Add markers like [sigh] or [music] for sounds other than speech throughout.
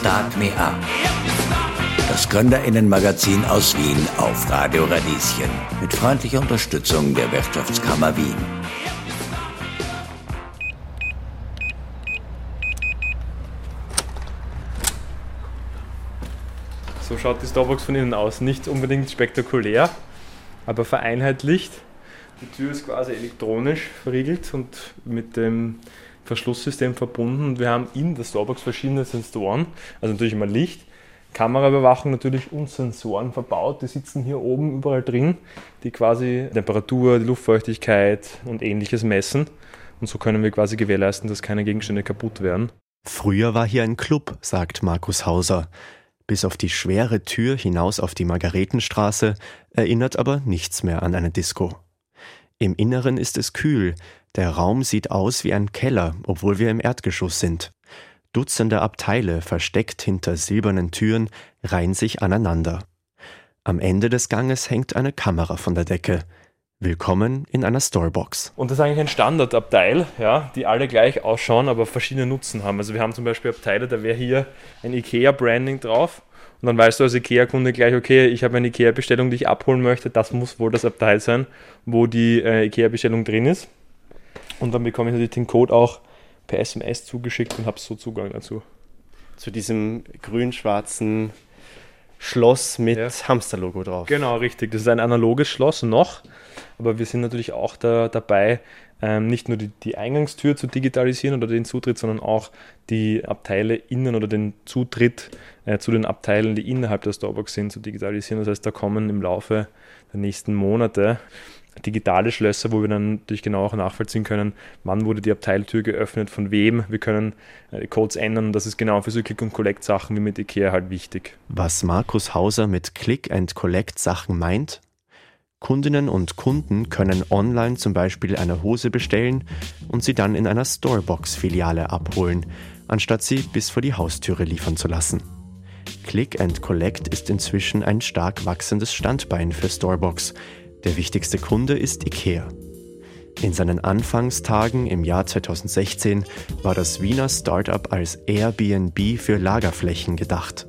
Start Me Up. Das Gründerinnenmagazin aus Wien auf Radio Radieschen. Mit freundlicher Unterstützung der Wirtschaftskammer Wien. So schaut die Starbucks von innen aus. Nicht unbedingt spektakulär, aber vereinheitlicht. Die Tür ist quasi elektronisch verriegelt und mit dem Verschlusssystem verbunden. Und wir haben in der Starbucks verschiedene Sensoren, also natürlich immer Licht, Kameraüberwachung natürlich und Sensoren verbaut. Die sitzen hier oben überall drin, die quasi Temperatur, die Luftfeuchtigkeit und ähnliches messen. Und so können wir quasi gewährleisten, dass keine Gegenstände kaputt werden. Früher war hier ein Club, sagt Markus Hauser. Bis auf die schwere Tür hinaus auf die Margaretenstraße erinnert aber nichts mehr an eine Disco. Im Inneren ist es kühl, der Raum sieht aus wie ein Keller, obwohl wir im Erdgeschoss sind. Dutzende Abteile, versteckt hinter silbernen Türen, reihen sich aneinander. Am Ende des Ganges hängt eine Kamera von der Decke. Willkommen in einer Storebox. Und das ist eigentlich ein Standardabteil, ja, die alle gleich ausschauen, aber verschiedene Nutzen haben. Also wir haben zum Beispiel Abteile, da wäre hier ein IKEA-Branding drauf. Und dann weißt du als IKEA-Kunde gleich, okay, ich habe eine IKEA-Bestellung, die ich abholen möchte. Das muss wohl das Abteil sein, wo die äh, IKEA-Bestellung drin ist. Und dann bekomme ich natürlich den Code auch per SMS zugeschickt und habe so Zugang dazu. Zu diesem grün-schwarzen Schloss mit ja. Hamsterlogo drauf. Genau, richtig. Das ist ein analoges Schloss noch, aber wir sind natürlich auch da, dabei, ähm, nicht nur die, die, Eingangstür zu digitalisieren oder den Zutritt, sondern auch die Abteile innen oder den Zutritt äh, zu den Abteilen, die innerhalb der Starbucks sind, zu digitalisieren. Das heißt, da kommen im Laufe der nächsten Monate digitale Schlösser, wo wir dann natürlich genau auch nachvollziehen können, wann wurde die Abteiltür geöffnet, von wem. Wir können äh, Codes ändern und das ist genau für so Click and Collect Sachen wie mit IKEA halt wichtig. Was Markus Hauser mit Click and Collect Sachen meint? Kundinnen und Kunden können online zum Beispiel eine Hose bestellen und sie dann in einer Storebox-Filiale abholen, anstatt sie bis vor die Haustüre liefern zu lassen. Click and Collect ist inzwischen ein stark wachsendes Standbein für Storebox, der wichtigste Kunde ist IKEA. In seinen Anfangstagen im Jahr 2016 war das Wiener Startup als Airbnb für Lagerflächen gedacht.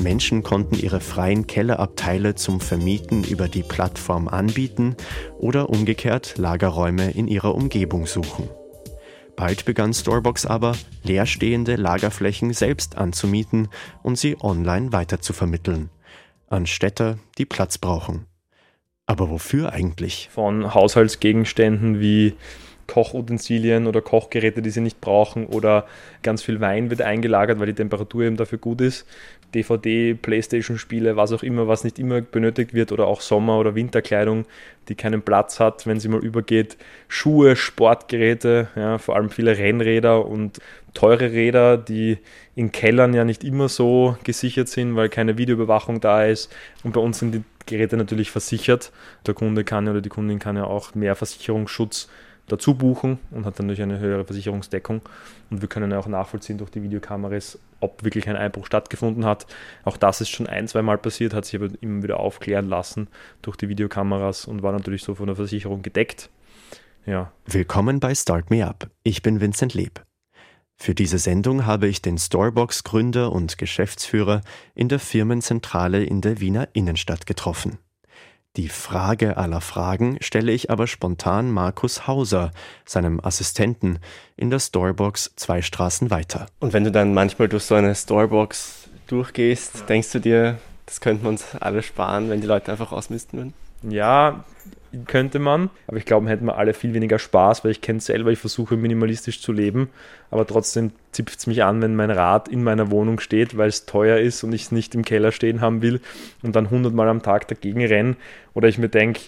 Menschen konnten ihre freien Kellerabteile zum Vermieten über die Plattform anbieten oder umgekehrt Lagerräume in ihrer Umgebung suchen. Bald begann Storebox aber, leerstehende Lagerflächen selbst anzumieten und sie online weiterzuvermitteln. An Städter, die Platz brauchen. Aber wofür eigentlich? Von Haushaltsgegenständen wie Kochutensilien oder Kochgeräte, die sie nicht brauchen oder ganz viel Wein wird eingelagert, weil die Temperatur eben dafür gut ist. DVD, Playstation-Spiele, was auch immer, was nicht immer benötigt wird oder auch Sommer- oder Winterkleidung, die keinen Platz hat, wenn sie mal übergeht. Schuhe, Sportgeräte, ja, vor allem viele Rennräder und teure Räder, die in Kellern ja nicht immer so gesichert sind, weil keine Videoüberwachung da ist. Und bei uns sind die Geräte natürlich versichert. Der Kunde kann oder die Kundin kann ja auch mehr Versicherungsschutz dazu buchen und hat dann natürlich eine höhere Versicherungsdeckung. Und wir können ja auch nachvollziehen durch die Videokameras, ob wirklich ein Einbruch stattgefunden hat. Auch das ist schon ein, zwei Mal passiert, hat sich aber immer wieder aufklären lassen durch die Videokameras und war natürlich so von der Versicherung gedeckt. Ja. Willkommen bei Start Me Up. Ich bin Vincent Leb. Für diese Sendung habe ich den Storebox-Gründer und Geschäftsführer in der Firmenzentrale in der Wiener Innenstadt getroffen. Die Frage aller Fragen stelle ich aber spontan Markus Hauser, seinem Assistenten, in der Storebox zwei Straßen weiter. Und wenn du dann manchmal durch so eine Storebox durchgehst, denkst du dir, das könnten wir uns alle sparen, wenn die Leute einfach ausmisten würden? Ja, könnte man. Aber ich glaube, hätten wir alle viel weniger Spaß, weil ich kenne es selber, ich versuche minimalistisch zu leben. Aber trotzdem zipft es mich an, wenn mein Rad in meiner Wohnung steht, weil es teuer ist und ich es nicht im Keller stehen haben will und dann hundertmal am Tag dagegen renne. Oder ich mir denke,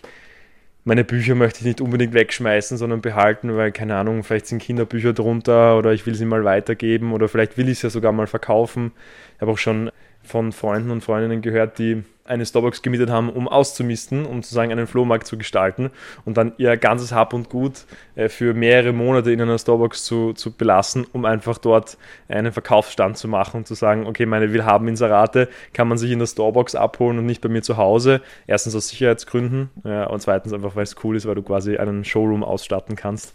meine Bücher möchte ich nicht unbedingt wegschmeißen, sondern behalten, weil, keine Ahnung, vielleicht sind Kinderbücher drunter oder ich will sie mal weitergeben oder vielleicht will ich sie ja sogar mal verkaufen. Ich habe auch schon von Freunden und Freundinnen gehört, die eine Starbucks gemietet haben, um auszumisten, um sozusagen einen Flohmarkt zu gestalten und dann ihr ganzes Hab und Gut äh, für mehrere Monate in einer Starbucks zu, zu belassen, um einfach dort einen Verkaufsstand zu machen und zu sagen, okay, meine Willhaben-Inserate kann man sich in der Starbucks abholen und nicht bei mir zu Hause. Erstens aus Sicherheitsgründen ja, und zweitens einfach, weil es cool ist, weil du quasi einen Showroom ausstatten kannst.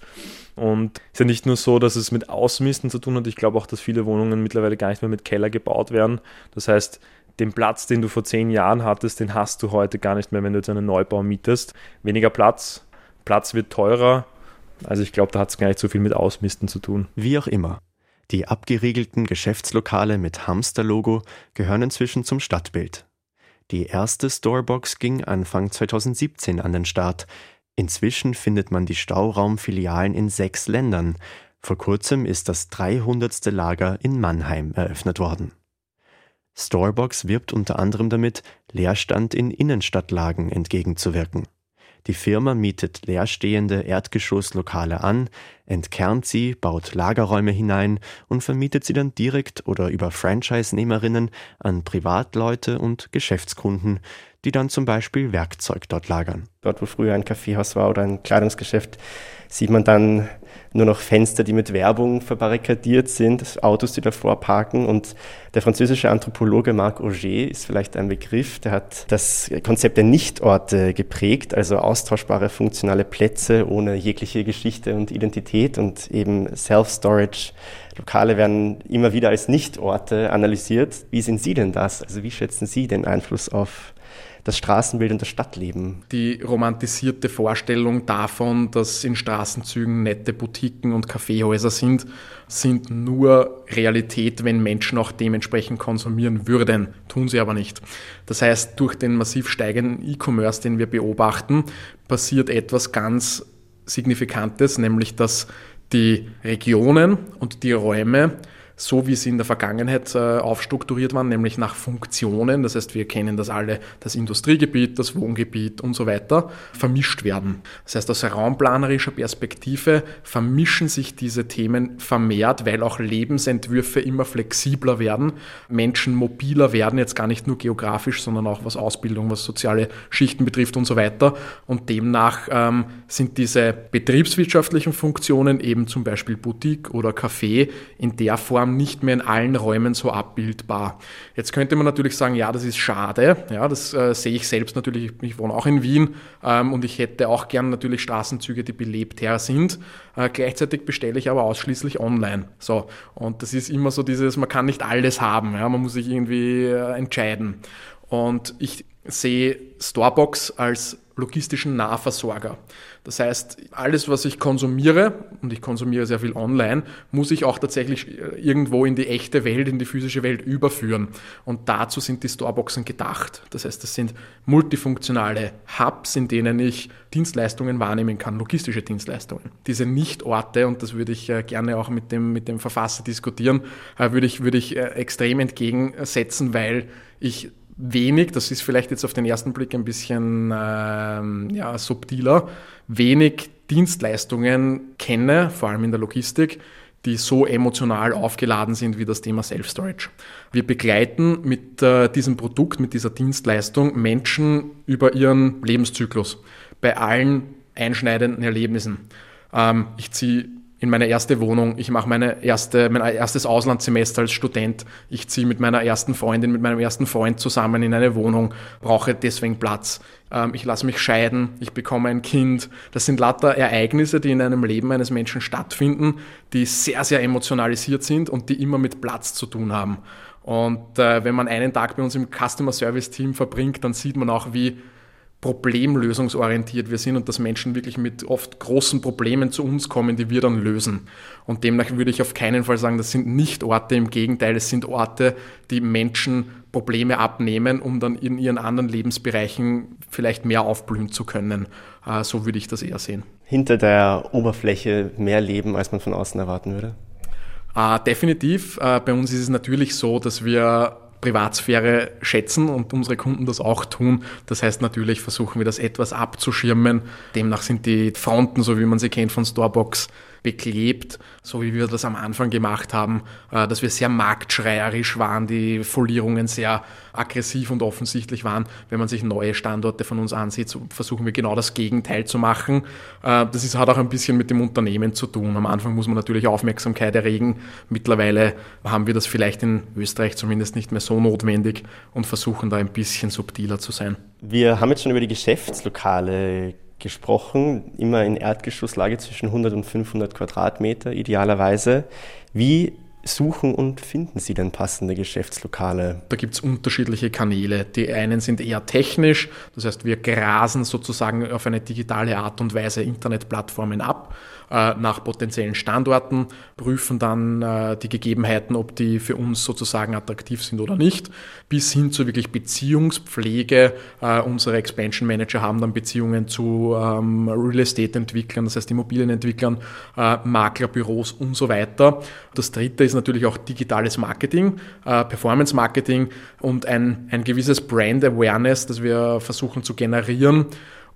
Und es ist ja nicht nur so, dass es mit Ausmisten zu tun hat, ich glaube auch, dass viele Wohnungen mittlerweile gar nicht mehr mit Keller gebaut werden. Das heißt, den Platz, den du vor zehn Jahren hattest, den hast du heute gar nicht mehr, wenn du jetzt einen Neubau mietest. Weniger Platz, Platz wird teurer. Also ich glaube, da hat es gar nicht so viel mit Ausmisten zu tun. Wie auch immer. Die abgeriegelten Geschäftslokale mit Hamster-Logo gehören inzwischen zum Stadtbild. Die erste Storebox ging Anfang 2017 an den Start. Inzwischen findet man die Stauraumfilialen in sechs Ländern. Vor kurzem ist das 300. Lager in Mannheim eröffnet worden. Storebox wirbt unter anderem damit, Leerstand in Innenstadtlagen entgegenzuwirken. Die Firma mietet leerstehende Erdgeschosslokale an, entkernt sie, baut Lagerräume hinein und vermietet sie dann direkt oder über Franchise-Nehmerinnen an Privatleute und Geschäftskunden, die dann zum Beispiel Werkzeug dort lagern. Dort, wo früher ein Kaffeehaus war oder ein Kleidungsgeschäft, sieht man dann nur noch Fenster, die mit Werbung verbarrikadiert sind, Autos, die davor parken. Und der französische Anthropologe Marc Auger ist vielleicht ein Begriff, der hat das Konzept der Nichtorte geprägt, also austauschbare funktionale Plätze ohne jegliche Geschichte und Identität und eben Self-Storage. Lokale werden immer wieder als Nichtorte analysiert. Wie sehen Sie denn das? Also wie schätzen Sie den Einfluss auf das Straßenbild und das Stadtleben. Die romantisierte Vorstellung davon, dass in Straßenzügen nette Boutiquen und Kaffeehäuser sind, sind nur Realität, wenn Menschen auch dementsprechend konsumieren würden. Tun sie aber nicht. Das heißt, durch den massiv steigenden E-Commerce, den wir beobachten, passiert etwas ganz Signifikantes, nämlich dass die Regionen und die Räume so wie sie in der Vergangenheit äh, aufstrukturiert waren, nämlich nach Funktionen. Das heißt, wir kennen das alle, das Industriegebiet, das Wohngebiet und so weiter, vermischt werden. Das heißt, aus raumplanerischer Perspektive vermischen sich diese Themen vermehrt, weil auch Lebensentwürfe immer flexibler werden, Menschen mobiler werden, jetzt gar nicht nur geografisch, sondern auch was Ausbildung, was soziale Schichten betrifft und so weiter. Und demnach ähm, sind diese betriebswirtschaftlichen Funktionen eben zum Beispiel Boutique oder Café in der Form Form nicht mehr in allen Räumen so abbildbar. Jetzt könnte man natürlich sagen, ja, das ist schade. Ja, das äh, sehe ich selbst natürlich. Ich wohne auch in Wien ähm, und ich hätte auch gern natürlich Straßenzüge, die belebter sind. Äh, gleichzeitig bestelle ich aber ausschließlich online. So. Und das ist immer so dieses, man kann nicht alles haben. Ja, man muss sich irgendwie äh, entscheiden. Und ich sehe Starbucks als logistischen Nahversorger. Das heißt, alles, was ich konsumiere, und ich konsumiere sehr viel online, muss ich auch tatsächlich äh, irgendwo in die echte Welt, in die physische Welt überführen. Und dazu sind die Storeboxen gedacht. Das heißt, das sind multifunktionale Hubs, in denen ich Dienstleistungen wahrnehmen kann, logistische Dienstleistungen. Diese Nichtorte, und das würde ich äh, gerne auch mit dem, mit dem Verfasser diskutieren, äh, würde ich, würde ich extrem entgegensetzen, weil ich wenig, das ist vielleicht jetzt auf den ersten Blick ein bisschen ähm, ja, subtiler, wenig Dienstleistungen kenne, vor allem in der Logistik, die so emotional aufgeladen sind wie das Thema Self-Storage. Wir begleiten mit äh, diesem Produkt, mit dieser Dienstleistung Menschen über ihren Lebenszyklus bei allen einschneidenden Erlebnissen. Ähm, ich ziehe in meine erste Wohnung, ich mache meine erste, mein erstes Auslandssemester als Student, ich ziehe mit meiner ersten Freundin, mit meinem ersten Freund zusammen in eine Wohnung, brauche deswegen Platz. Ähm, ich lasse mich scheiden, ich bekomme ein Kind. Das sind lauter Ereignisse, die in einem Leben eines Menschen stattfinden, die sehr, sehr emotionalisiert sind und die immer mit Platz zu tun haben. Und äh, wenn man einen Tag bei uns im Customer Service Team verbringt, dann sieht man auch, wie problemlösungsorientiert wir sind und dass Menschen wirklich mit oft großen Problemen zu uns kommen, die wir dann lösen. Und demnach würde ich auf keinen Fall sagen, das sind nicht Orte, im Gegenteil, es sind Orte, die Menschen Probleme abnehmen, um dann in ihren anderen Lebensbereichen vielleicht mehr aufblühen zu können. Äh, so würde ich das eher sehen. Hinter der Oberfläche mehr Leben, als man von außen erwarten würde? Äh, definitiv. Äh, bei uns ist es natürlich so, dass wir Privatsphäre schätzen und unsere Kunden das auch tun. Das heißt, natürlich versuchen wir das etwas abzuschirmen. Demnach sind die Fronten, so wie man sie kennt von Starbucks, beklebt, so wie wir das am Anfang gemacht haben, äh, dass wir sehr marktschreierisch waren, die Folierungen sehr aggressiv und offensichtlich waren. Wenn man sich neue Standorte von uns ansieht, so versuchen wir genau das Gegenteil zu machen. Äh, das ist, hat auch ein bisschen mit dem Unternehmen zu tun. Am Anfang muss man natürlich Aufmerksamkeit erregen. Mittlerweile haben wir das vielleicht in Österreich zumindest nicht mehr so notwendig und versuchen da ein bisschen subtiler zu sein. Wir haben jetzt schon über die Geschäftslokale gesprochen, immer in Erdgeschosslage zwischen 100 und 500 Quadratmeter idealerweise. Wie suchen und finden Sie denn passende Geschäftslokale? Da gibt es unterschiedliche Kanäle. Die einen sind eher technisch, das heißt, wir grasen sozusagen auf eine digitale Art und Weise Internetplattformen ab äh, nach potenziellen Standorten, prüfen dann äh, die Gegebenheiten, ob die für uns sozusagen attraktiv sind oder nicht, bis hin zu wirklich Beziehungspflege. Äh, unsere Expansion Manager haben dann Beziehungen zu ähm, Real Estate Entwicklern, das heißt Immobilienentwicklern, Maklerbüros und so weiter. Das dritte ist natürlich auch digitales Marketing, Performance Marketing und ein, ein gewisses Brand Awareness, das wir versuchen zu generieren,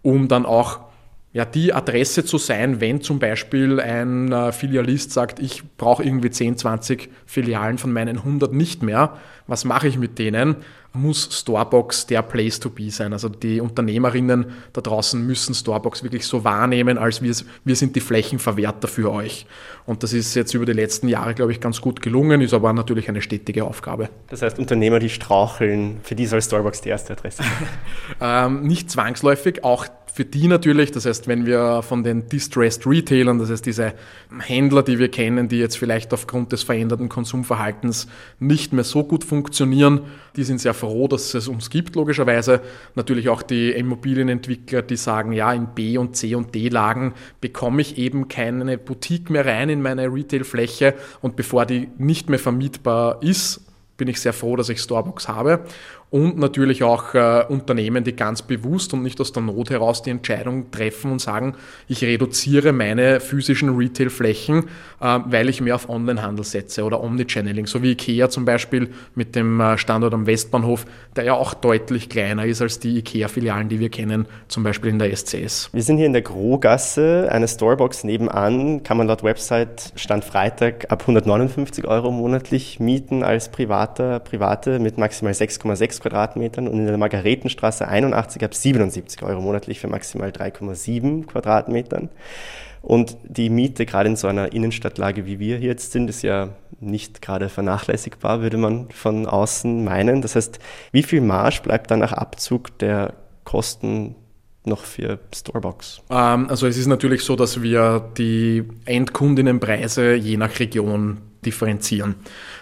um dann auch ja, die Adresse zu sein, wenn zum Beispiel ein äh, Filialist sagt, ich brauche irgendwie 10, 20 Filialen von meinen 100 nicht mehr. Was mache ich mit denen? Muss Storebox der Place to be sein. Also die Unternehmerinnen da draußen müssen Storebox wirklich so wahrnehmen, als wir, wir sind die Flächenverwerter für euch. Und das ist jetzt über die letzten Jahre, glaube ich, ganz gut gelungen, ist aber natürlich eine stetige Aufgabe. Das heißt, Unternehmer, die straucheln, für die soll Storebox die erste Adresse sein? [laughs] ähm, nicht zwangsläufig, auch für die natürlich, das heißt, wenn wir von den Distressed Retailern, das heißt diese Händler, die wir kennen, die jetzt vielleicht aufgrund des veränderten Konsumverhaltens nicht mehr so gut funktionieren, die sind sehr froh, dass es uns gibt, logischerweise. Natürlich auch die Immobilienentwickler, die sagen, ja, in B und C und D Lagen bekomme ich eben keine Boutique mehr rein in meine Retailfläche und bevor die nicht mehr vermietbar ist, bin ich sehr froh, dass ich Starbucks habe und natürlich auch äh, Unternehmen, die ganz bewusst und nicht aus der Not heraus die Entscheidung treffen und sagen, ich reduziere meine physischen Retail-Flächen, äh, weil ich mehr auf Onlinehandel setze oder Omnichanneling, so wie IKEA zum Beispiel mit dem äh, Standort am Westbahnhof, der ja auch deutlich kleiner ist als die IKEA-Filialen, die wir kennen, zum Beispiel in der SCS. Wir sind hier in der Grohgasse, eine Storebox nebenan, kann man laut Website Stand Freitag ab 159 Euro monatlich mieten als Privater, Private mit maximal 6,6 Quadratmetern und in der Margaretenstraße 81 ab 77 Euro monatlich für maximal 3,7 Quadratmetern. Und die Miete, gerade in so einer Innenstadtlage, wie wir jetzt sind, ist ja nicht gerade vernachlässigbar, würde man von außen meinen. Das heißt, wie viel Marge bleibt dann nach Abzug der Kosten noch für Storebox? Ähm, also es ist natürlich so, dass wir die Endkundinnenpreise je nach Region differenzieren.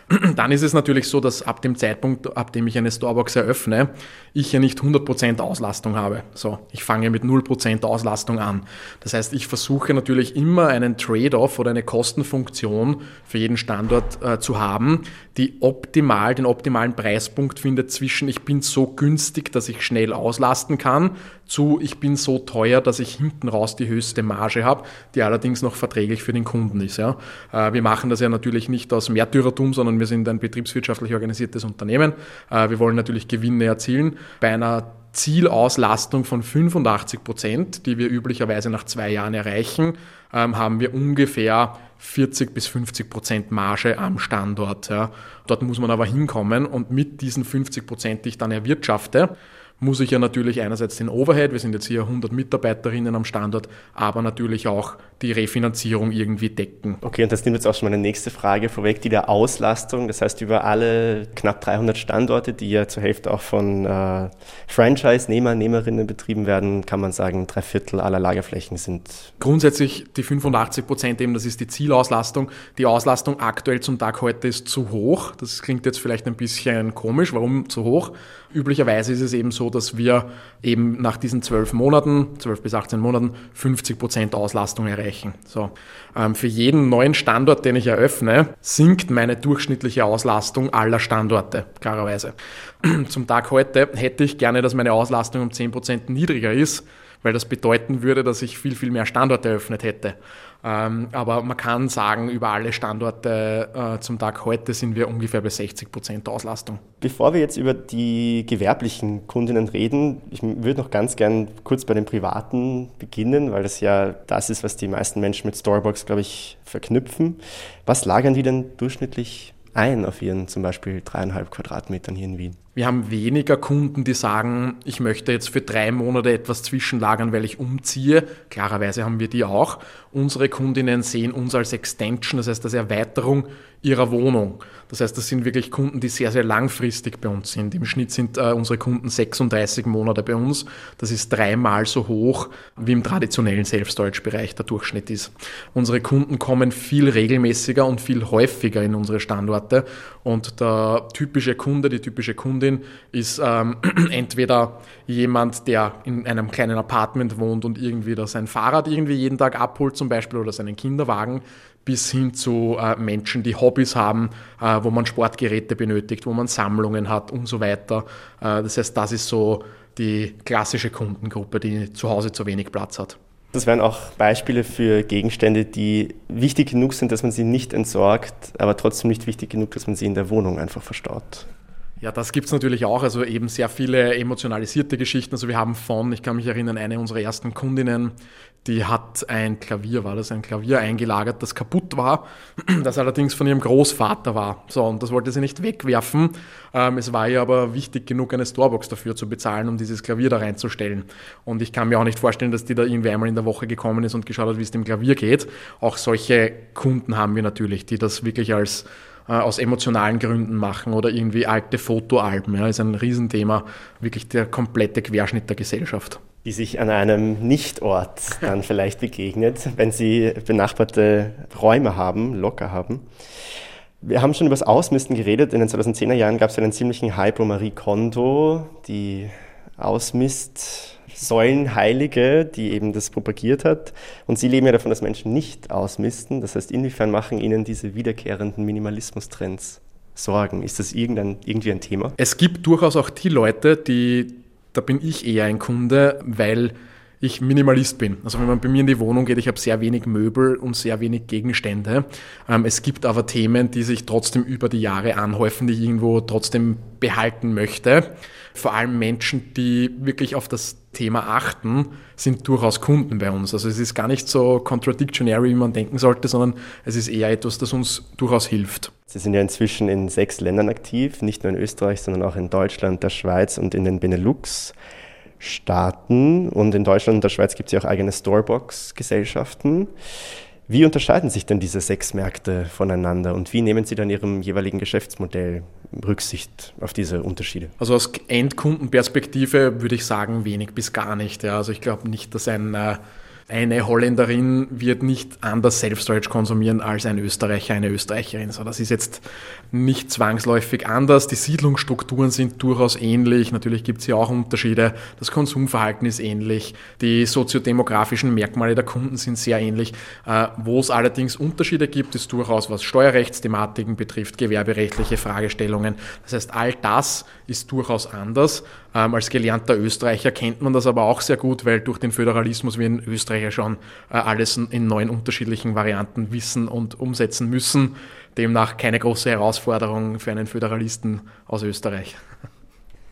[clears throat] Dann ist es natürlich so, dass ab dem Zeitpunkt, ab dem ich eine Storebox eröffne, ich ja nicht 100% Auslastung habe. So, ich fange mit 0% Auslastung an. Das heißt, ich versuche natürlich immer einen Trade-off oder eine Kostenfunktion für jeden Standort äh, zu haben, die optimal, den optimalen Preispunkt findet zwischen ich bin so günstig, dass ich schnell auslasten kann, zu ich bin so teuer, dass ich hinten raus die höchste Marge habe, die allerdings noch verträglich für den Kunden ist. Ja. Äh, wir machen das ja natürlich nicht aus Märtyrertum, sondern wir sind ein betriebswirtschaftlich organisiertes Unternehmen. Äh, wir wollen natürlich Gewinne erzielen. Bei einer Zielauslastung von 85 Prozent, die wir üblicherweise nach zwei Jahren erreichen, ähm, haben wir ungefähr 40 bis 50 Prozent Marge am Standort. Dort muss man aber hinkommen und mit diesen 50 Prozent, die ich dann erwirtschafte, muss ich ja natürlich einerseits den Overhead, wir sind jetzt hier 100 Mitarbeiterinnen am Standort, aber natürlich auch die Refinanzierung irgendwie decken. Okay, und das nimmt jetzt auch schon meine nächste Frage vorweg, die der Auslastung. Das heißt, über alle knapp 300 Standorte, die ja zur Hälfte auch von äh, Franchise-Nehmer, Nehmerinnen betrieben werden, kann man sagen, drei Viertel aller Lagerflächen sind. Grundsätzlich die 85 Prozent eben, das ist die Zielauslastung. Die Auslastung aktuell zum Tag heute ist zu hoch. Das klingt jetzt vielleicht ein bisschen komisch. Warum zu hoch? Üblicherweise ist es eben so, dass wir eben nach diesen zwölf Monaten, zwölf bis 18 Monaten, 50 Prozent Auslastung erreichen. So. Ähm, für jeden neuen Standort, den ich eröffne, sinkt meine durchschnittliche Auslastung aller Standorte, klarerweise. [clears throat] Zum Tag heute hätte ich gerne, dass meine Auslastung um 10 Prozent niedriger ist, weil das bedeuten würde, dass ich viel, viel mehr Standorte eröffnet hätte. Ähm, aber man kann sagen, über alle Standorte äh, zum Tag heute sind wir ungefähr bei 60 Prozent Auslastung. Bevor wir jetzt über die gewerblichen Kundinnen reden, ich würde noch ganz gern kurz bei den privaten beginnen, weil das ja das ist, was die meisten Menschen mit Storybox, glaube ich, verknüpfen. Was lagern die denn durchschnittlich ein auf ihren zum Beispiel dreieinhalb Quadratmetern hier in Wien? Wir haben weniger Kunden, die sagen, ich möchte jetzt für drei Monate etwas zwischenlagern, weil ich umziehe. Klarerweise haben wir die auch. Unsere Kundinnen sehen uns als Extension, das heißt als Erweiterung ihrer Wohnung. Das heißt, das sind wirklich Kunden, die sehr, sehr langfristig bei uns sind. Im Schnitt sind äh, unsere Kunden 36 Monate bei uns. Das ist dreimal so hoch, wie im traditionellen Self-Storage-Bereich der Durchschnitt ist. Unsere Kunden kommen viel regelmäßiger und viel häufiger in unsere Standorte. Und der typische Kunde, die typische Kundin ist ähm, [clears throat] entweder jemand, der in einem kleinen Apartment wohnt und irgendwie da sein Fahrrad irgendwie jeden Tag abholt zum Beispiel oder seinen Kinderwagen, bis hin zu äh, Menschen, die Hobbys haben, äh, wo man Sportgeräte benötigt, wo man Sammlungen hat und so weiter. Äh, das heißt, das ist so die klassische Kundengruppe, die zu Hause zu wenig Platz hat. Das wären auch Beispiele für Gegenstände, die wichtig genug sind, dass man sie nicht entsorgt, aber trotzdem nicht wichtig genug, dass man sie in der Wohnung einfach verstaut. Ja, das gibt es natürlich auch. Also eben sehr viele emotionalisierte Geschichten. Also wir haben von, ich kann mich erinnern, eine unserer ersten Kundinnen, die hat ein Klavier, war das ein Klavier eingelagert, das kaputt war, [clears throat] das allerdings von ihrem Großvater war. So, und das wollte sie nicht wegwerfen. Ähm, es war ihr aber wichtig genug, eine Storebox dafür zu bezahlen, um dieses Klavier da reinzustellen. Und ich kann mir auch nicht vorstellen, dass die da irgendwie einmal in der Woche gekommen ist und geschaut hat, wie es dem Klavier geht. Auch solche Kunden haben wir natürlich, die das wirklich als aus emotionalen Gründen machen oder irgendwie alte Fotoalben. Ja, ist ein Riesenthema, wirklich der komplette Querschnitt der Gesellschaft. Die sich an einem Nichtort dann vielleicht begegnet, wenn sie benachbarte Räume haben, locker haben. Wir haben schon über das Ausmisten geredet. In den 2010er Jahren gab es einen ziemlichen Hype um Marie Kondo, die Ausmist Säulenheilige, die eben das propagiert hat. Und Sie leben ja davon, dass Menschen nicht ausmisten. Das heißt, inwiefern machen Ihnen diese wiederkehrenden Minimalismus-Trends Sorgen? Ist das irgendein, irgendwie ein Thema? Es gibt durchaus auch die Leute, die, da bin ich eher ein Kunde, weil ich Minimalist bin. Also wenn man bei mir in die Wohnung geht, ich habe sehr wenig Möbel und sehr wenig Gegenstände. Ähm, es gibt aber Themen, die sich trotzdem über die Jahre anhäufen, die ich irgendwo trotzdem behalten möchte. Vor allem Menschen, die wirklich auf das Thema achten, sind durchaus Kunden bei uns. Also es ist gar nicht so contradictionary, wie man denken sollte, sondern es ist eher etwas, das uns durchaus hilft. Sie sind ja inzwischen in sechs Ländern aktiv, nicht nur in Österreich, sondern auch in Deutschland, der Schweiz und in den Benelux. Staaten und in Deutschland und der Schweiz gibt es ja auch eigene Storebox-Gesellschaften. Wie unterscheiden sich denn diese sechs Märkte voneinander und wie nehmen Sie dann Ihrem jeweiligen Geschäftsmodell Rücksicht auf diese Unterschiede? Also aus Endkundenperspektive würde ich sagen, wenig bis gar nicht. Ja. Also ich glaube nicht, dass ein äh, eine Holländerin wird nicht anders Self-Storage konsumieren als ein Österreicher, eine Österreicherin. So, das ist jetzt nicht zwangsläufig anders. Die Siedlungsstrukturen sind durchaus ähnlich. Natürlich gibt es hier auch Unterschiede. Das Konsumverhalten ist ähnlich. Die soziodemografischen Merkmale der Kunden sind sehr ähnlich. Äh, wo es allerdings Unterschiede gibt, ist durchaus, was Steuerrechtsthematiken betrifft, gewerberechtliche Fragestellungen. Das heißt, all das ist durchaus anders. Ähm, als gelernter Österreicher kennt man das aber auch sehr gut, weil durch den Föderalismus wir in Österreich ja schon äh, alles in neun unterschiedlichen Varianten wissen und umsetzen müssen. Demnach keine große Herausforderung für einen Föderalisten aus Österreich.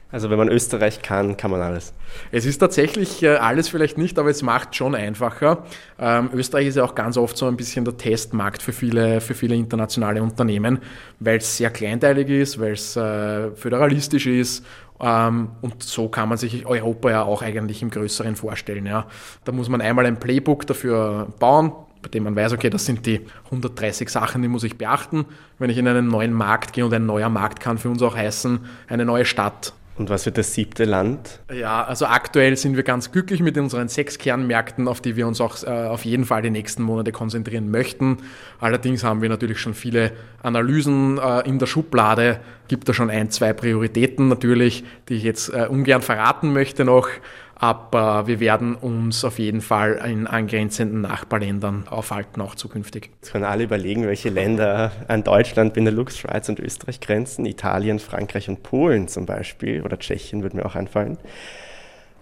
Also wenn man Österreich kann, kann man alles. Es ist tatsächlich äh, alles vielleicht nicht, aber es macht schon einfacher. Ähm, Österreich ist ja auch ganz oft so ein bisschen der Testmarkt für viele, für viele internationale Unternehmen, weil es sehr kleinteilig ist, weil es äh, föderalistisch ist ähm, und so kann man sich Europa ja auch eigentlich im Größeren vorstellen. Ja. Da muss man einmal ein Playbook dafür bauen, bei dem man weiß, okay, das sind die 130 Sachen, die muss ich beachten. Wenn ich in einen neuen Markt gehe und ein neuer Markt kann für uns auch heißen, eine neue Stadt und was wird das siebte Land? Ja, also aktuell sind wir ganz glücklich mit unseren sechs Kernmärkten, auf die wir uns auch äh, auf jeden Fall die nächsten Monate konzentrieren möchten. Allerdings haben wir natürlich schon viele Analysen äh, in der Schublade. Gibt da schon ein, zwei Prioritäten natürlich, die ich jetzt äh, ungern verraten möchte noch. Aber wir werden uns auf jeden Fall in angrenzenden Nachbarländern aufhalten, auch zukünftig. Jetzt können alle überlegen, welche Länder an Deutschland, Benelux, Schweiz und Österreich grenzen. Italien, Frankreich und Polen zum Beispiel oder Tschechien würde mir auch einfallen.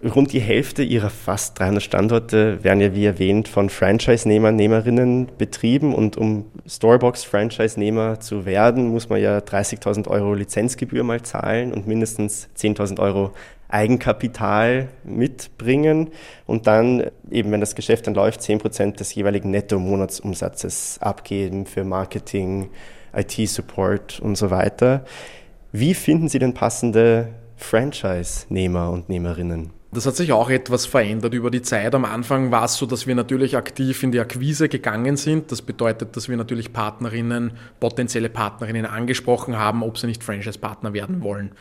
Rund die Hälfte ihrer fast 300 Standorte werden ja, wie erwähnt, von Franchise-Nehmern, Nehmerinnen betrieben. Und um Storebox-Franchise-Nehmer zu werden, muss man ja 30.000 Euro Lizenzgebühr mal zahlen und mindestens 10.000 Euro Eigenkapital mitbringen und dann eben, wenn das Geschäft dann läuft, 10% des jeweiligen Netto-Monatsumsatzes abgeben für Marketing, IT-Support und so weiter. Wie finden Sie denn passende Franchise-Nehmer und Nehmerinnen? Das hat sich auch etwas verändert über die Zeit. Am Anfang war es so, dass wir natürlich aktiv in die Akquise gegangen sind. Das bedeutet, dass wir natürlich Partnerinnen, potenzielle Partnerinnen angesprochen haben, ob sie nicht Franchise-Partner werden wollen.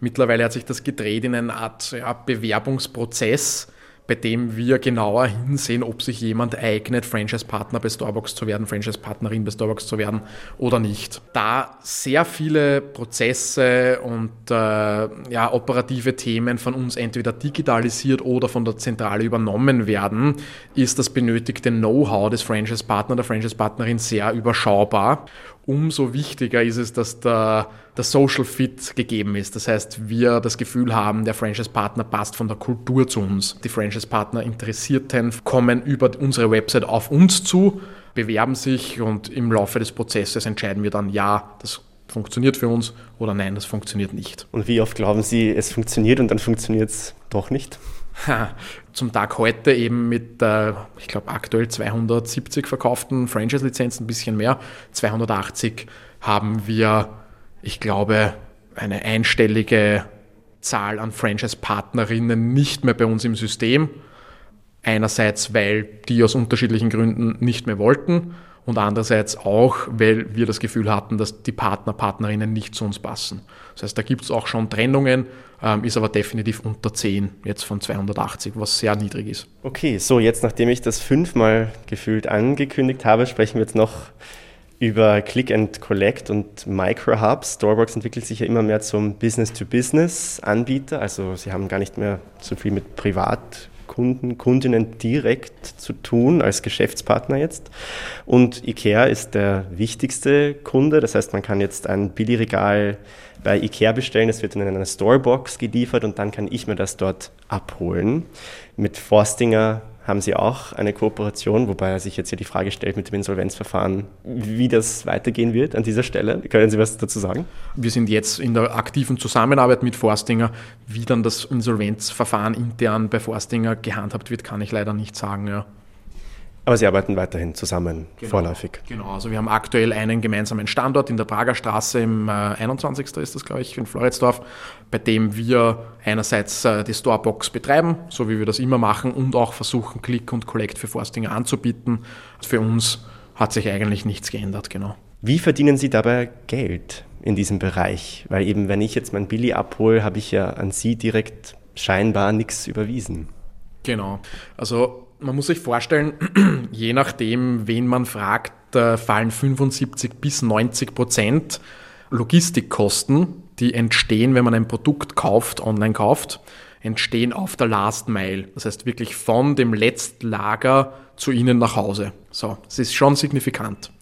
Mittlerweile hat sich das gedreht in eine Art ja, Bewerbungsprozess bei dem wir genauer hinsehen, ob sich jemand eignet, Franchise-Partner bei Starbucks zu werden, Franchise-Partnerin bei Starbucks zu werden oder nicht. Da sehr viele Prozesse und äh, ja, operative Themen von uns entweder digitalisiert oder von der Zentrale übernommen werden, ist das benötigte Know-how des Franchise-Partner, der Franchise-Partnerin sehr überschaubar umso wichtiger ist es, dass der, der Social Fit gegeben ist. Das heißt, wir das Gefühl haben, der Franchise-Partner passt von der Kultur zu uns. Die Franchise-Partner Interessierten kommen über unsere Website auf uns zu, bewerben sich und im Laufe des Prozesses entscheiden wir dann, ja, das funktioniert für uns oder nein, das funktioniert nicht. Und wie oft glauben Sie, es funktioniert und dann funktioniert es doch nicht? [laughs] Zum Tag heute eben mit, äh, ich glaube, aktuell 270 verkauften Franchise-Lizenzen, ein bisschen mehr. 280 haben wir, ich glaube, eine einstellige Zahl an Franchise-Partnerinnen nicht mehr bei uns im System. Einerseits, weil die aus unterschiedlichen Gründen nicht mehr wollten und andererseits auch, weil wir das Gefühl hatten, dass die Partner, Partnerinnen nicht zu uns passen. Das heißt, da gibt es auch schon Trennungen, ähm, ist aber definitiv unter 10 jetzt von 280, was sehr niedrig ist. Okay, so jetzt nachdem ich das fünfmal gefühlt angekündigt habe, sprechen wir jetzt noch über Click and Collect und Microhubs. Storebox entwickelt sich ja immer mehr zum Business-to-Business-Anbieter. Also sie haben gar nicht mehr so viel mit Privat Kunden, Kundinnen direkt zu tun als Geschäftspartner jetzt. Und IKEA ist der wichtigste Kunde. Das heißt, man kann jetzt ein Billigregal bei IKEA bestellen. Es wird in einer Storebox geliefert und dann kann ich mir das dort abholen. Mit Forstinger haben Sie auch eine Kooperation, wobei sich jetzt hier die Frage stellt mit dem Insolvenzverfahren, wie das weitergehen wird an dieser Stelle. Können Sie was dazu sagen? Wir sind jetzt in der aktiven Zusammenarbeit mit Forstinger. Wie dann das Insolvenzverfahren intern bei Forstinger gehandhabt wird, kann ich leider nicht sagen. Ja. Aber Sie arbeiten weiterhin zusammen, genau, vorläufig. Genau, also wir haben aktuell einen gemeinsamen Standort in der Prager Straße im äh, 21. ist das, glaube ich, in Floridsdorf, bei dem wir einerseits äh, die Storebox betreiben, so wie wir das immer machen, und auch versuchen, Click und Collect für Forstinger anzubieten. Für uns hat sich eigentlich nichts geändert, genau. Wie verdienen Sie dabei Geld in diesem Bereich? Weil eben, wenn ich jetzt mein Billy abhole, habe ich ja an Sie direkt scheinbar nichts überwiesen. Genau. Also man muss sich vorstellen, [clears throat] je nachdem, wen man fragt, fallen 75 bis 90 Prozent Logistikkosten, die entstehen, wenn man ein Produkt kauft, online kauft, entstehen auf der Last Mile. Das heißt wirklich von dem Letztlager zu Ihnen nach Hause. So, das ist schon signifikant.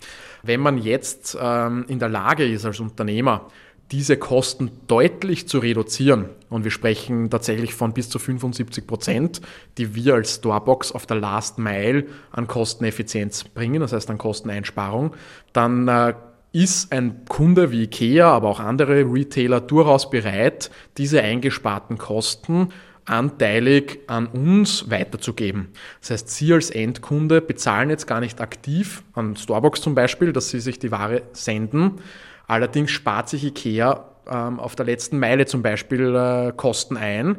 Wenn man jetzt ähm, in der Lage ist als Unternehmer, diese Kosten deutlich zu reduzieren, und wir sprechen tatsächlich von bis zu 75 Prozent, die wir als Storebox auf der Last Mile an Kosteneffizienz bringen, das heißt an Kosteneinsparung, dann äh, ist ein Kunde wie IKEA, aber auch andere Retailer durchaus bereit, diese eingesparten Kosten anteilig an uns weiterzugeben. Das heißt, Sie als Endkunde bezahlen jetzt gar nicht aktiv an Storebox zum Beispiel, dass Sie sich die Ware senden, Allerdings spart sich IKEA ähm, auf der letzten Meile zum Beispiel äh, Kosten ein,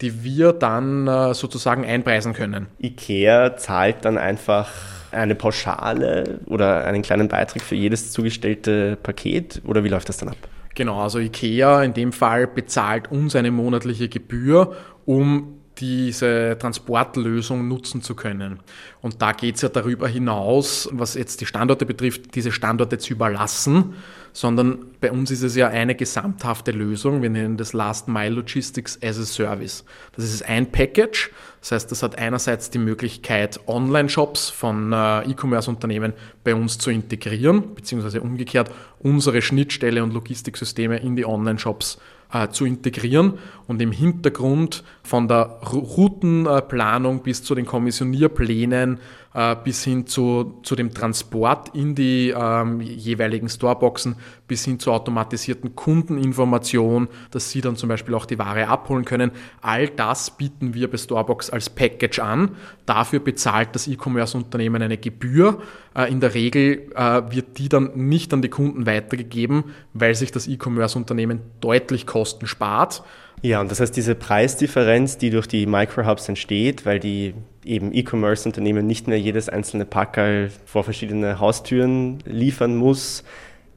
die wir dann äh, sozusagen einpreisen können. IKEA zahlt dann einfach eine Pauschale oder einen kleinen Beitrag für jedes zugestellte Paket oder wie läuft das dann ab? Genau, also IKEA in dem Fall bezahlt uns eine monatliche Gebühr, um diese Transportlösung nutzen zu können. Und da geht es ja darüber hinaus, was jetzt die Standorte betrifft, diese Standorte zu überlassen, sondern bei uns ist es ja eine gesamthafte Lösung. Wir nennen das Last Mile Logistics as a Service. Das ist ein Package. Das heißt, das hat einerseits die Möglichkeit, Online-Shops von äh, E-Commerce-Unternehmen bei uns zu integrieren, beziehungsweise umgekehrt unsere Schnittstelle und Logistiksysteme in die Online-Shops äh, zu integrieren und im Hintergrund von der Routenplanung bis zu den Kommissionierplänen äh, bis hin zu, zu dem Transport in die ähm, jeweiligen Storeboxen, bis hin zur automatisierten Kundeninformation, dass Sie dann zum Beispiel auch die Ware abholen können. All das bieten wir bei Storebox als Package an. Dafür bezahlt das E-Commerce-Unternehmen eine Gebühr. Äh, in der Regel äh, wird die dann nicht an die Kunden weitergegeben, weil sich das E-Commerce-Unternehmen deutlich Kosten spart. Ja, und das heißt, diese Preisdifferenz, die durch die Microhubs entsteht, weil die eben E-Commerce-Unternehmen nicht mehr jedes einzelne Packerl vor verschiedene Haustüren liefern muss,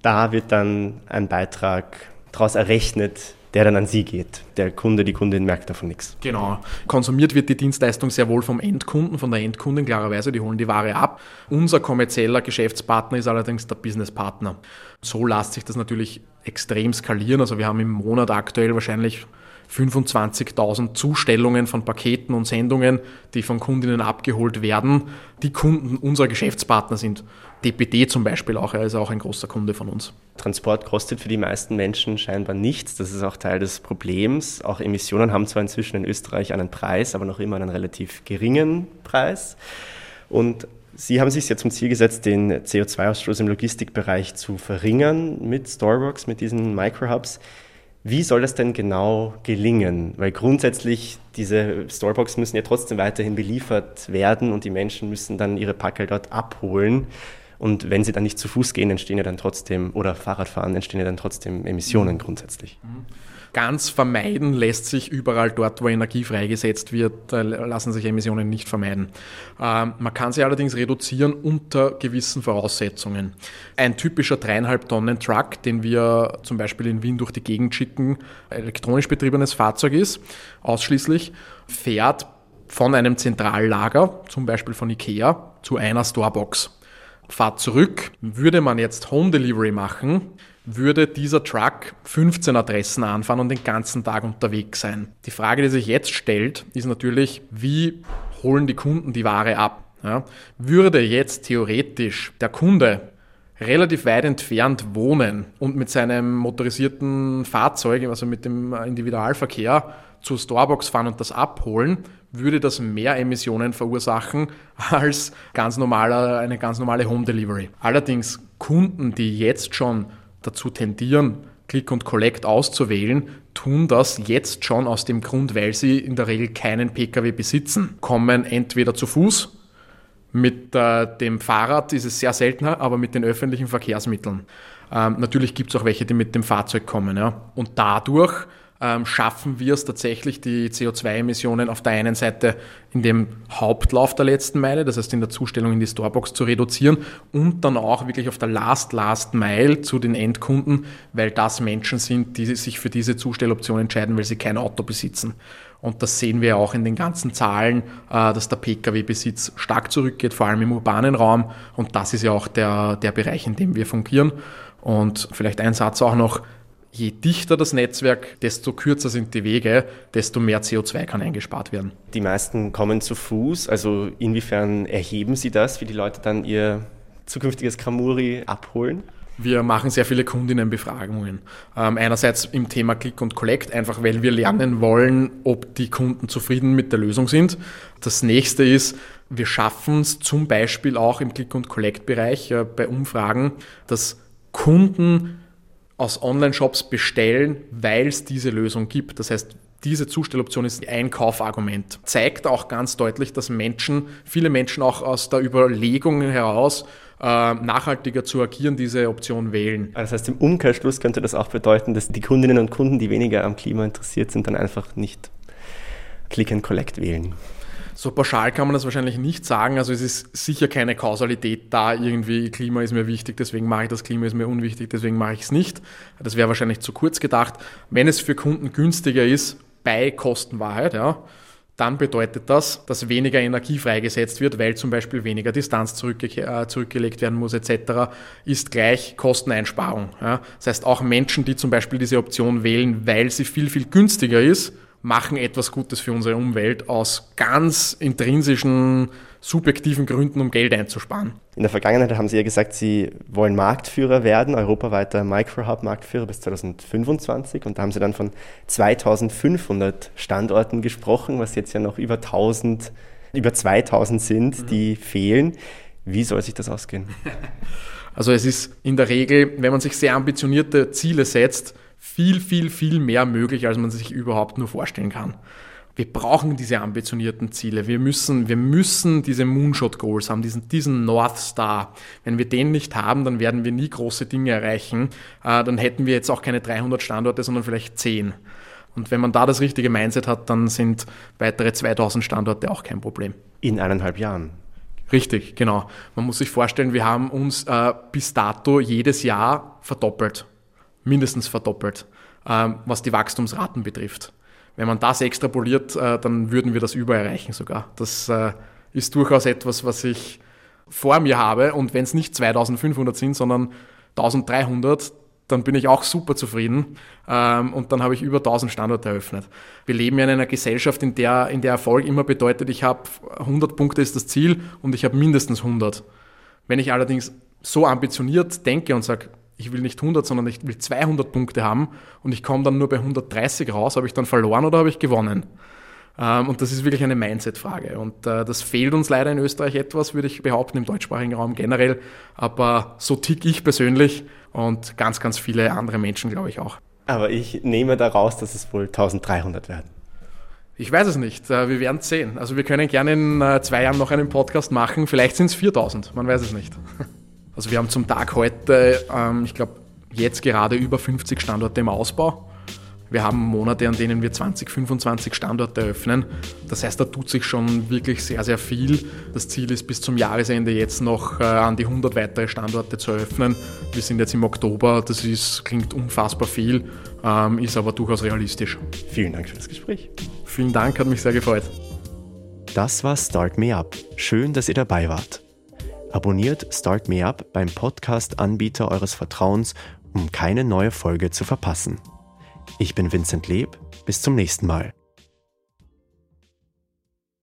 da wird dann ein Beitrag daraus errechnet, der dann an Sie geht. Der Kunde, die Kundin merkt davon nichts. Genau. Konsumiert wird die Dienstleistung sehr wohl vom Endkunden, von der Endkundin, klarerweise, die holen die Ware ab. Unser kommerzieller Geschäftspartner ist allerdings der Businesspartner. So lässt sich das natürlich extrem skalieren. Also wir haben im Monat aktuell wahrscheinlich 25.000 Zustellungen von Paketen und Sendungen, die von Kundinnen abgeholt werden, die Kunden unserer Geschäftspartner sind. DPD zum Beispiel auch, er ist auch ein großer Kunde von uns. Transport kostet für die meisten Menschen scheinbar nichts. Das ist auch Teil des Problems. Auch Emissionen haben zwar inzwischen in Österreich einen Preis, aber noch immer einen relativ geringen Preis. Und Sie haben sich jetzt zum Ziel gesetzt, den CO2-Ausstoß im Logistikbereich zu verringern mit Storebox, mit diesen Microhubs. Wie soll das denn genau gelingen? Weil grundsätzlich diese Storebox müssen ja trotzdem weiterhin beliefert werden und die Menschen müssen dann ihre Packel dort abholen. Und wenn sie dann nicht zu Fuß gehen, entstehen ja dann trotzdem, oder Fahrrad fahren, entstehen ja dann trotzdem Emissionen grundsätzlich. Mhm. Ganz vermeiden lässt sich überall dort, wo Energie freigesetzt wird, äh, lassen sich Emissionen nicht vermeiden. Ähm, man kann sie allerdings reduzieren unter gewissen Voraussetzungen. Ein typischer dreieinhalb Tonnen Truck, den wir zum Beispiel in Wien durch die Gegend schicken, elektronisch betriebenes Fahrzeug ist, ausschließlich, fährt von einem Zentrallager, zum Beispiel von Ikea, zu einer Storebox. Fahrt zurück, würde man jetzt Home Delivery machen, würde dieser Truck 15 Adressen anfahren und den ganzen Tag unterwegs sein. Die Frage, die sich jetzt stellt, ist natürlich, wie holen die Kunden die Ware ab? Ja, würde jetzt theoretisch der Kunde relativ weit entfernt wohnen und mit seinem motorisierten Fahrzeug, also mit dem Individualverkehr, zur Storebox fahren und das abholen, würde das mehr Emissionen verursachen als ganz normaler, eine ganz normale Home Delivery. Allerdings Kunden, die jetzt schon dazu tendieren, Click und Collect auszuwählen, tun das jetzt schon aus dem Grund, weil sie in der Regel keinen Pkw besitzen, kommen entweder zu Fuß, mit äh, dem Fahrrad ist es sehr seltener, aber mit den öffentlichen Verkehrsmitteln. Ähm, natürlich gibt es auch welche, die mit dem Fahrzeug kommen. Ja? Und dadurch schaffen wir es tatsächlich, die CO2-Emissionen auf der einen Seite in dem Hauptlauf der letzten Meile, das heißt in der Zustellung in die Storebox zu reduzieren und dann auch wirklich auf der Last, Last Mile zu den Endkunden, weil das Menschen sind, die sich für diese Zustelloption entscheiden, weil sie kein Auto besitzen. Und das sehen wir auch in den ganzen Zahlen, äh, dass der Pkw-Besitz stark zurückgeht, vor allem im urbanen Raum. Und das ist ja auch der, der Bereich, in dem wir fungieren. Und vielleicht ein Satz auch noch, je dichter das Netzwerk, desto kürzer sind die Wege, desto mehr CO2 kann eingespart werden. Die meisten kommen zu Fuß, also inwiefern erheben Sie das, wie die Leute dann ihr zukünftiges Kamuri abholen? Wir machen sehr viele Kundinnenbefragungen. Ähm, einerseits im Thema Click und Collect, einfach weil wir lernen wollen, ob die Kunden zufrieden mit der Lösung sind. Das nächste ist, wir schaffen es zum Beispiel auch im Click und Collect-Bereich äh, bei Umfragen, dass Kunden aus Online-Shops bestellen, weil es diese Lösung gibt. Das heißt, diese Zustelloption ist ein Kaufargument. Zeigt auch ganz deutlich, dass Menschen, viele Menschen auch aus der Überlegung heraus, äh, nachhaltiger zu agieren, diese Option wählen. Das heißt, im Umkehrschluss könnte das auch bedeuten, dass die Kundinnen und Kunden, die weniger am Klima interessiert sind, dann einfach nicht Click and Collect wählen. So pauschal kann man das wahrscheinlich nicht sagen. Also es ist sicher keine Kausalität da, irgendwie Klima ist mir wichtig, deswegen mache ich das, Klima ist mir unwichtig, deswegen mache ich es nicht. Das wäre wahrscheinlich zu kurz gedacht. Wenn es für Kunden günstiger ist, bei Kostenwahrheit, ja, dann bedeutet das, dass weniger Energie freigesetzt wird, weil zum Beispiel weniger Distanz zurückge äh, zurückgelegt werden muss etc., ist gleich Kosteneinsparung. Ja. Das heißt, auch Menschen, die zum Beispiel diese Option wählen, weil sie viel, viel günstiger ist, machen etwas Gutes für unsere Umwelt aus ganz intrinsischen subjektiven Gründen, um Geld einzusparen. In der Vergangenheit haben Sie ja gesagt, Sie wollen Marktführer werden, europaweiter Microhub-Marktführer bis 2025. Und da haben Sie dann von 2500 Standorten gesprochen, was jetzt ja noch über 1000, über 2000 sind, mhm. die fehlen. Wie soll sich das ausgehen? [laughs] Also es ist in der Regel, wenn man sich sehr ambitionierte Ziele setzt, viel, viel, viel mehr möglich, als man sich überhaupt nur vorstellen kann. Wir brauchen diese ambitionierten Ziele. Wir müssen, wir müssen diese Moonshot Goals haben, diesen, diesen North Star. Wenn wir den nicht haben, dann werden wir nie große Dinge erreichen. Äh, dann hätten wir jetzt auch keine 300 Standorte, sondern vielleicht 10. Und wenn man da das richtige Mindset hat, dann sind weitere 2000 Standorte auch kein Problem. In eineinhalb Jahren. Richtig, genau. Man muss sich vorstellen, wir haben uns äh, bis dato jedes Jahr verdoppelt, mindestens verdoppelt, äh, was die Wachstumsraten betrifft. Wenn man das extrapoliert, äh, dann würden wir das über erreichen sogar. Das äh, ist durchaus etwas, was ich vor mir habe. Und wenn es nicht 2500 sind, sondern 1300, dann bin ich auch super zufrieden ähm, und dann habe ich über 1000 Standorte eröffnet. Wir leben ja in einer Gesellschaft, in der, in der Erfolg immer bedeutet, ich habe 100 Punkte ist das Ziel und ich habe mindestens 100. Wenn ich allerdings so ambitioniert denke und sage, ich will nicht 100, sondern ich will 200 Punkte haben und ich komme dann nur bei 130 raus, habe ich dann verloren oder habe ich gewonnen? Ähm, und das ist wirklich eine Mindset-Frage. Und äh, das fehlt uns leider in Österreich etwas, würde ich behaupten, im deutschsprachigen Raum generell. Aber so tick ich persönlich und ganz, ganz viele andere Menschen, glaube ich, auch. Aber ich nehme daraus, dass es wohl 1300 werden. Ich weiß es nicht. Äh, wir werden es sehen. Also wir können gerne in äh, zwei Jahren noch einen Podcast machen. Vielleicht sind es 4000. Man weiß es nicht. [laughs] Also wir haben zum Tag heute, ähm, ich glaube, jetzt gerade über 50 Standorte im Ausbau. Wir haben Monate, an denen wir 20, 25 Standorte eröffnen. Das heißt, da tut sich schon wirklich sehr, sehr viel. Das Ziel ist bis zum Jahresende jetzt noch äh, an die 100 weitere Standorte zu eröffnen. Wir sind jetzt im Oktober, das ist, klingt unfassbar viel, ähm, ist aber durchaus realistisch. Vielen Dank für das Gespräch. Vielen Dank, hat mich sehr gefreut. Das war Start Me Up. Schön, dass ihr dabei wart. Abonniert Start Me Up beim Podcast-Anbieter eures Vertrauens, um keine neue Folge zu verpassen. Ich bin Vincent Leb. Bis zum nächsten Mal.